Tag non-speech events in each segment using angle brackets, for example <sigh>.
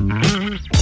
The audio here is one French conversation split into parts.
Mm-hmm.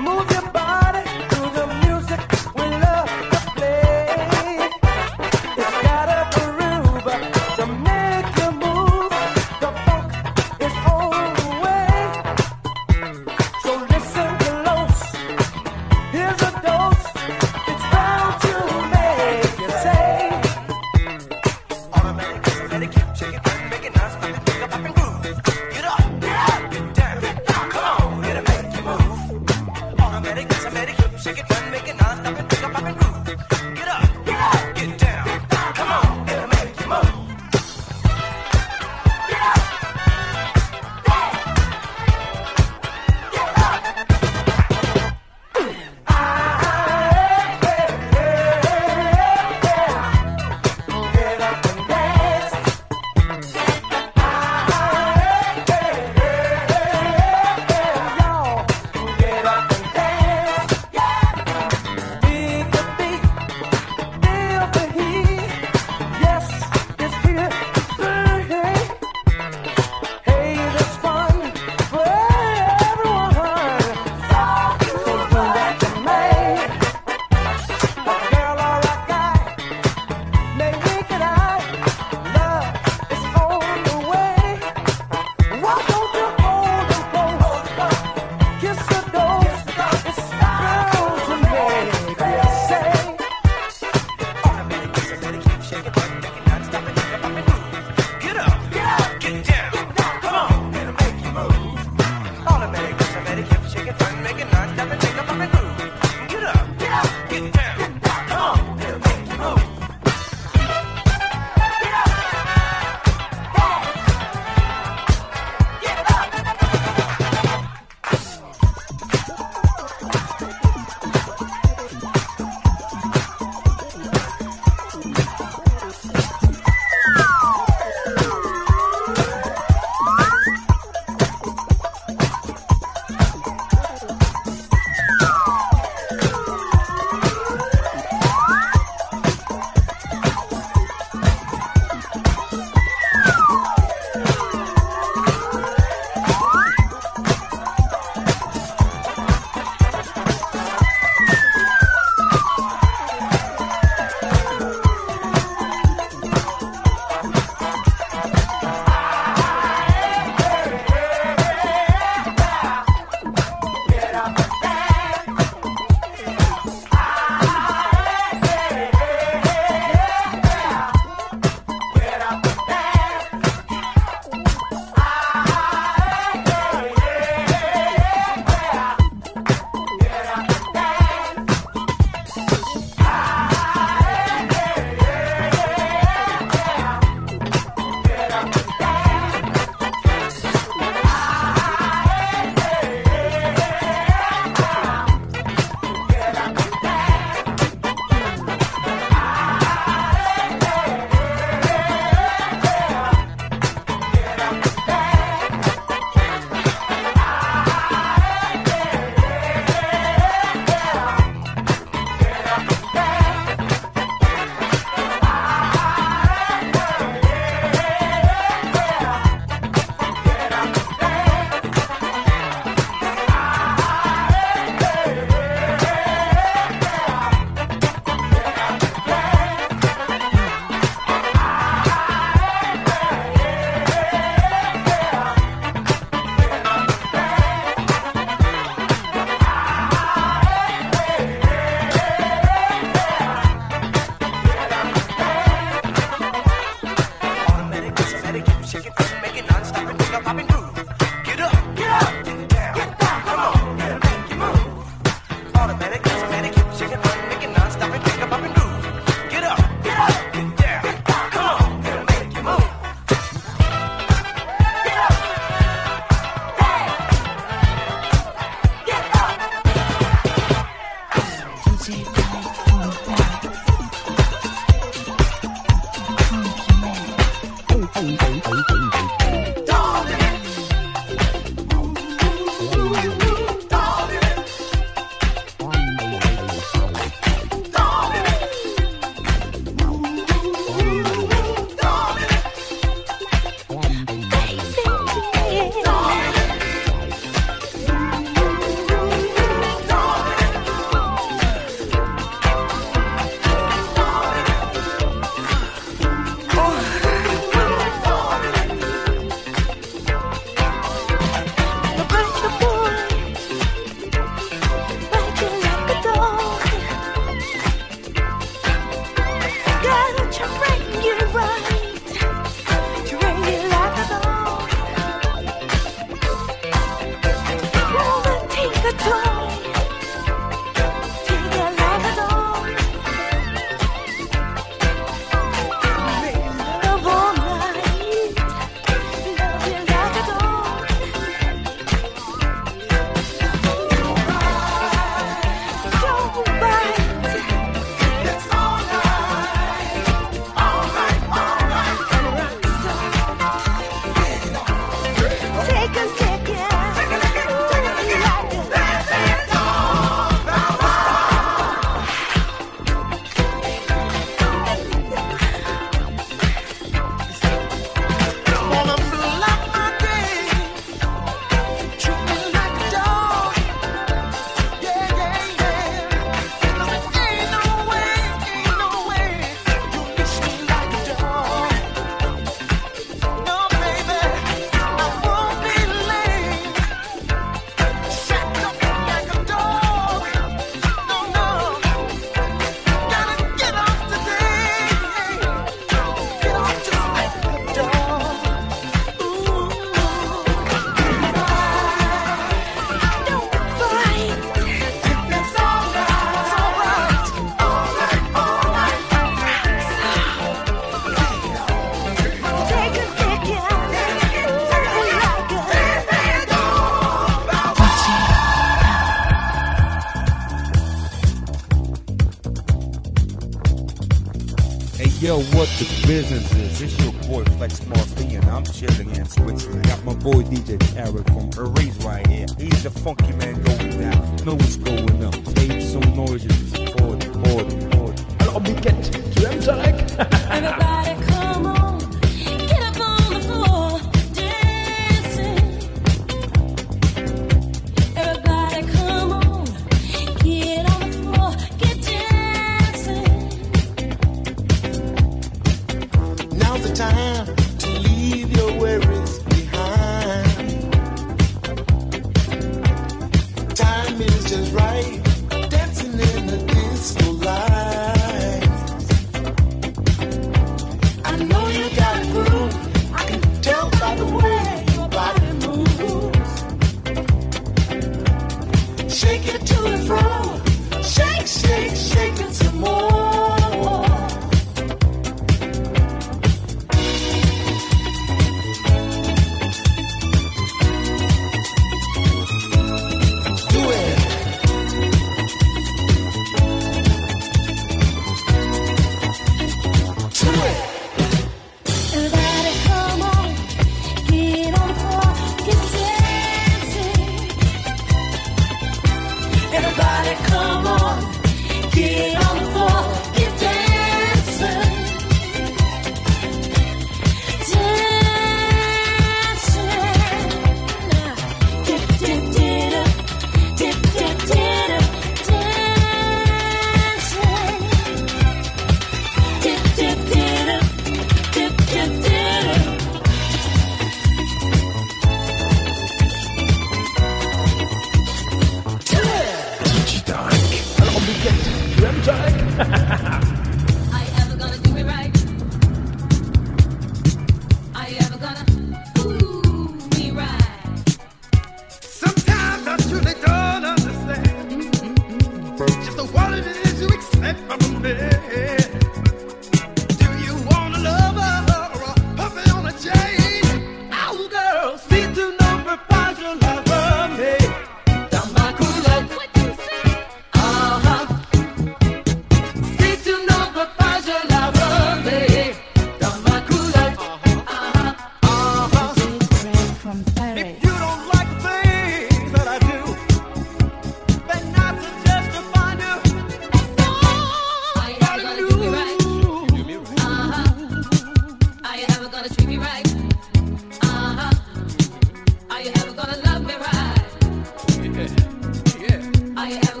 I am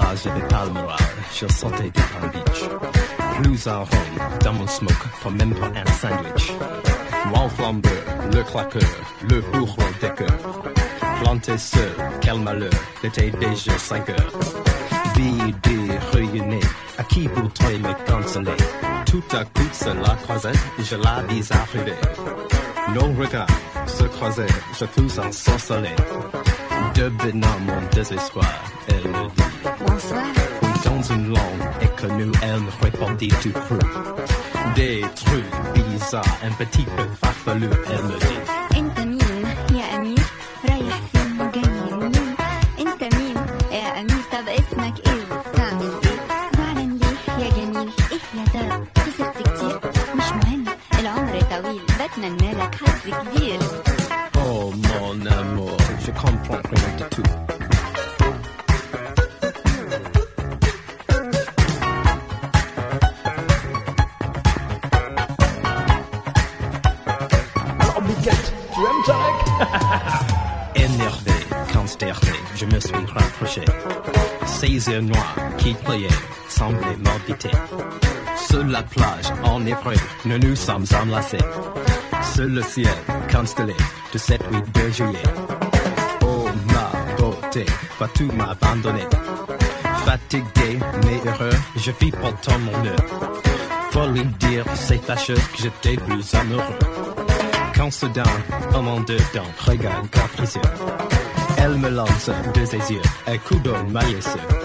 plage des je sortais de Palm Beach. Blues à home, dans mon smoke, pour même pas un sandwich. Wallflower, le claqueur, le bourreau des cœurs. Planté seul, quel malheur, l'été déjà 5 heures. Bidé, réunis, à qui voudrait me consoler Tout à coup, cela croisait, je la vis arriver. Nos regards se croisaient, je fus ensorcelé. Devenant mon désespoir, dans une langue inconnue, elle me répondit tout cru. Des trucs bizarres, un petit peu farfelus, elle me dit Noirs qui pliaient semblaient m'habiter. Sur la plage, en nous nous sommes enlacés. Sur le ciel constellé de cette nuit de juillet. Oh ma beauté, vas-tu m'abandonner Fatigué mais heureux, je vis pourtant mon nœud. Faut lui dire, c'est fâcheux que j'étais plus amoureux. Quand soudain, un monde dedans, regarde capricieux. Elle me lance de ses yeux un coup d'œil malicieux.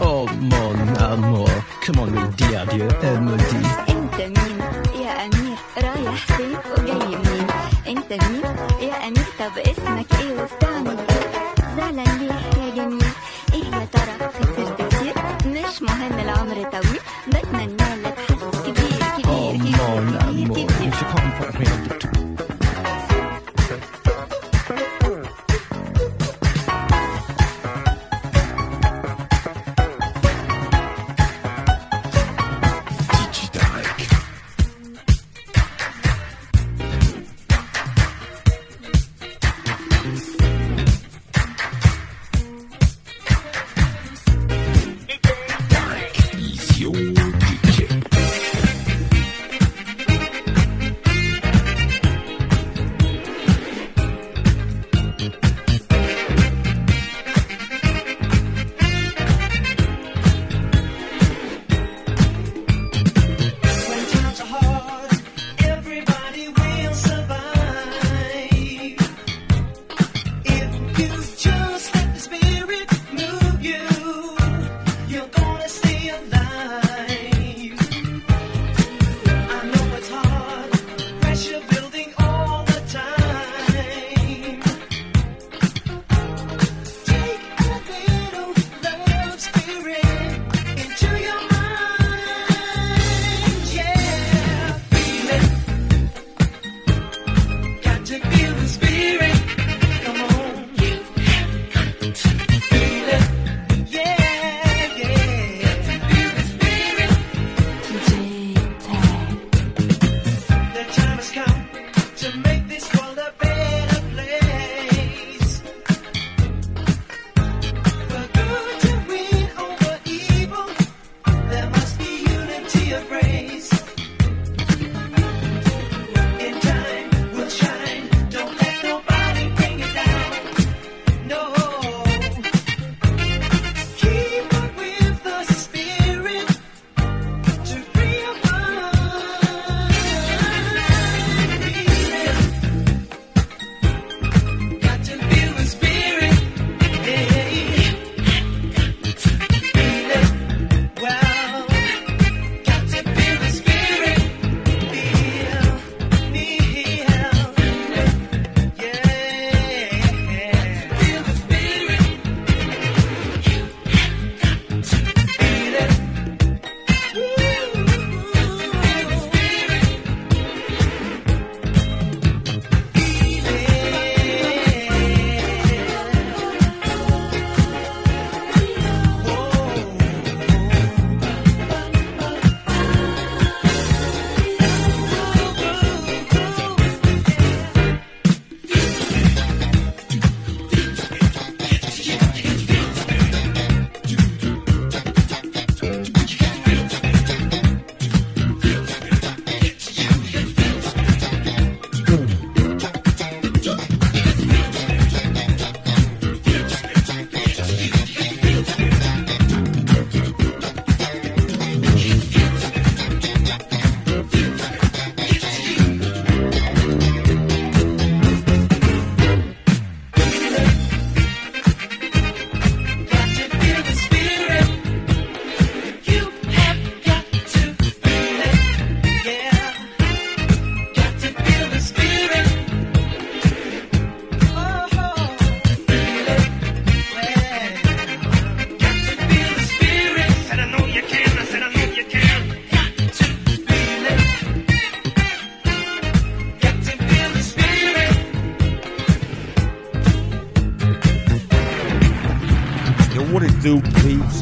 Oh mon amour, comment lui dire adieu Elle me dit انت مين يا امير رايح فين وجاي منين انت مين يا امير طب اسمك ايه وبتعمل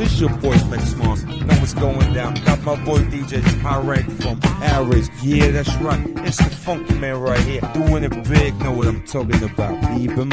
This your boy Flex Mars. Know what's going down. Got my boy DJ Pyrex from Paris. Yeah, that's right. It's the funky man right here. Doing it big. Know what I'm talking about. Leave him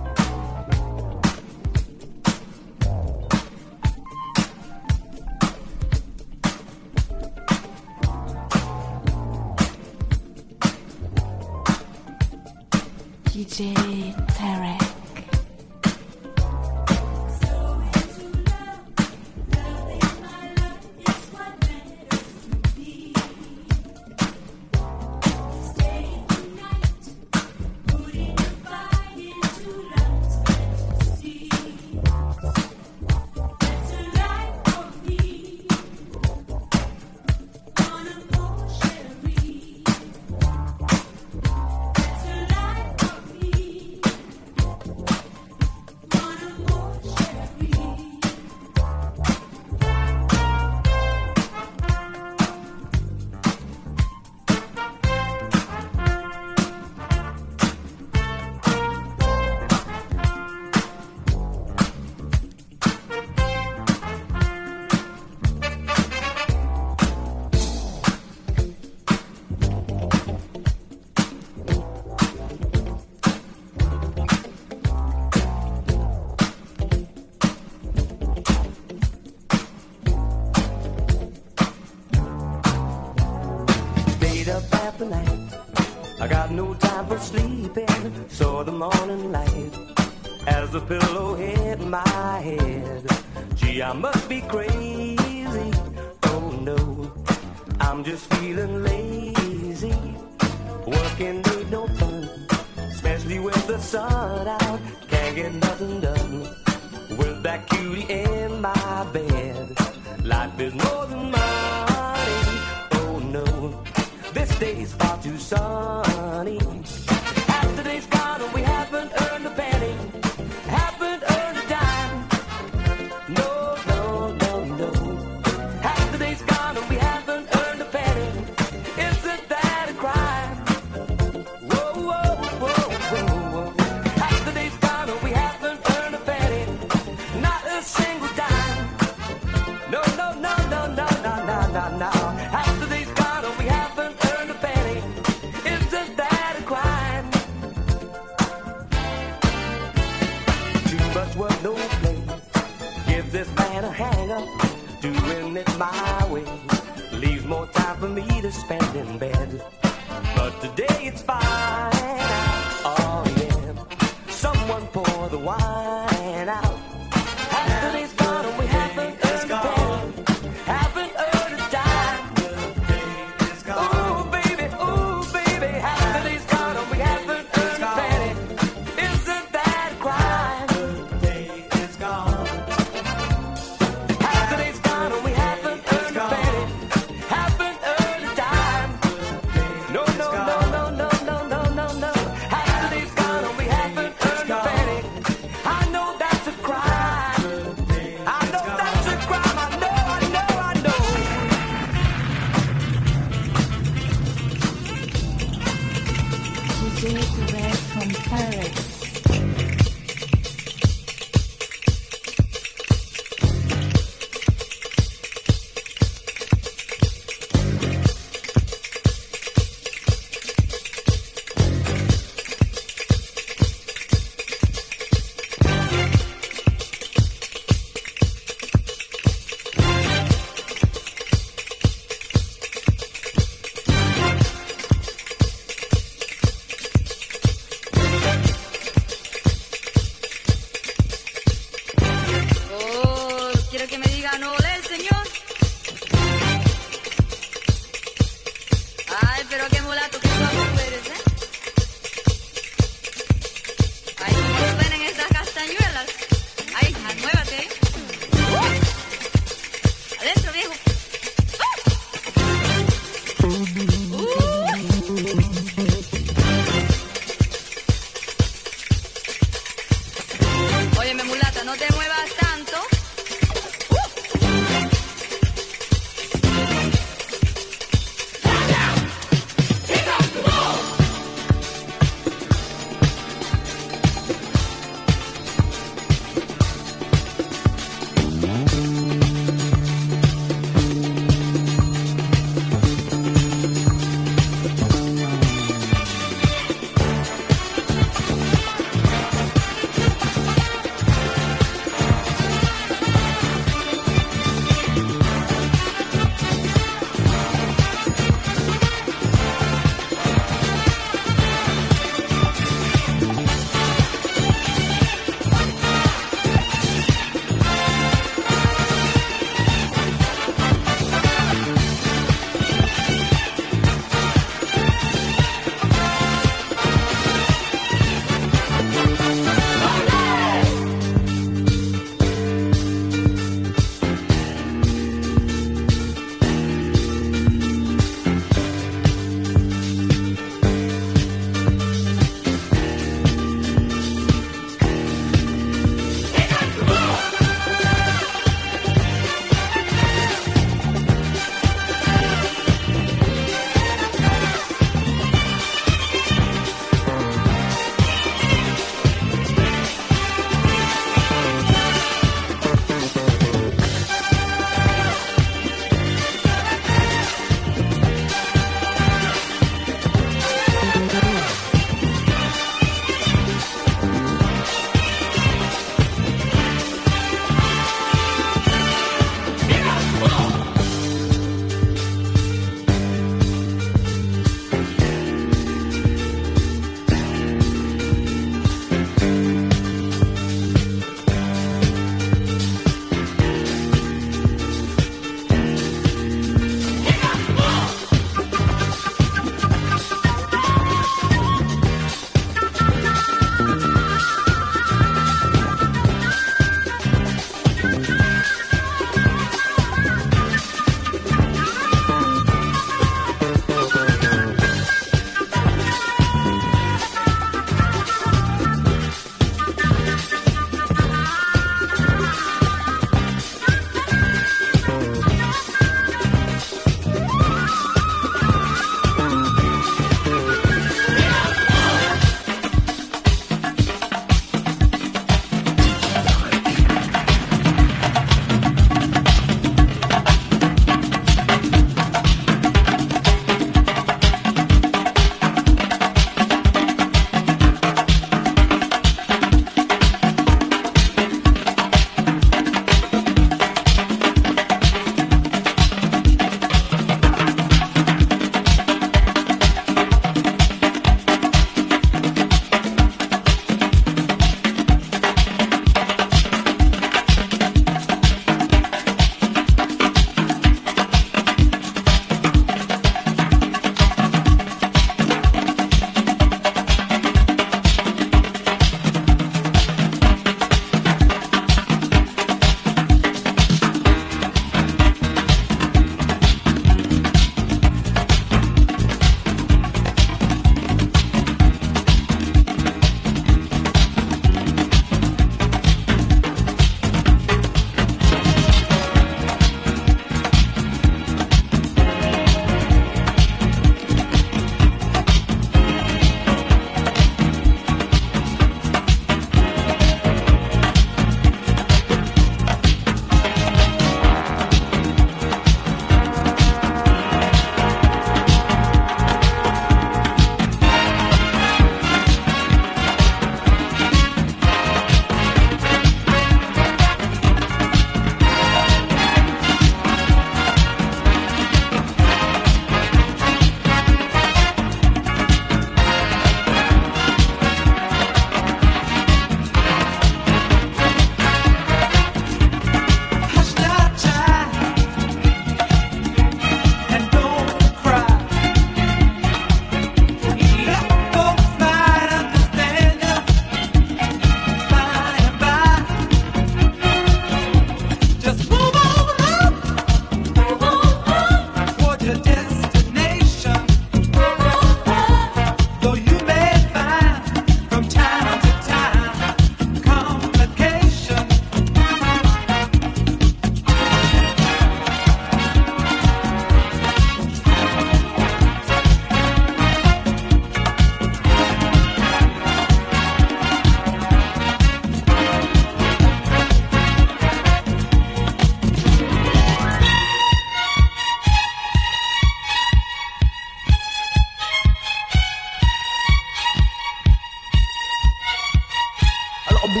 Hobby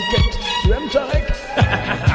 to M-Tech. <laughs>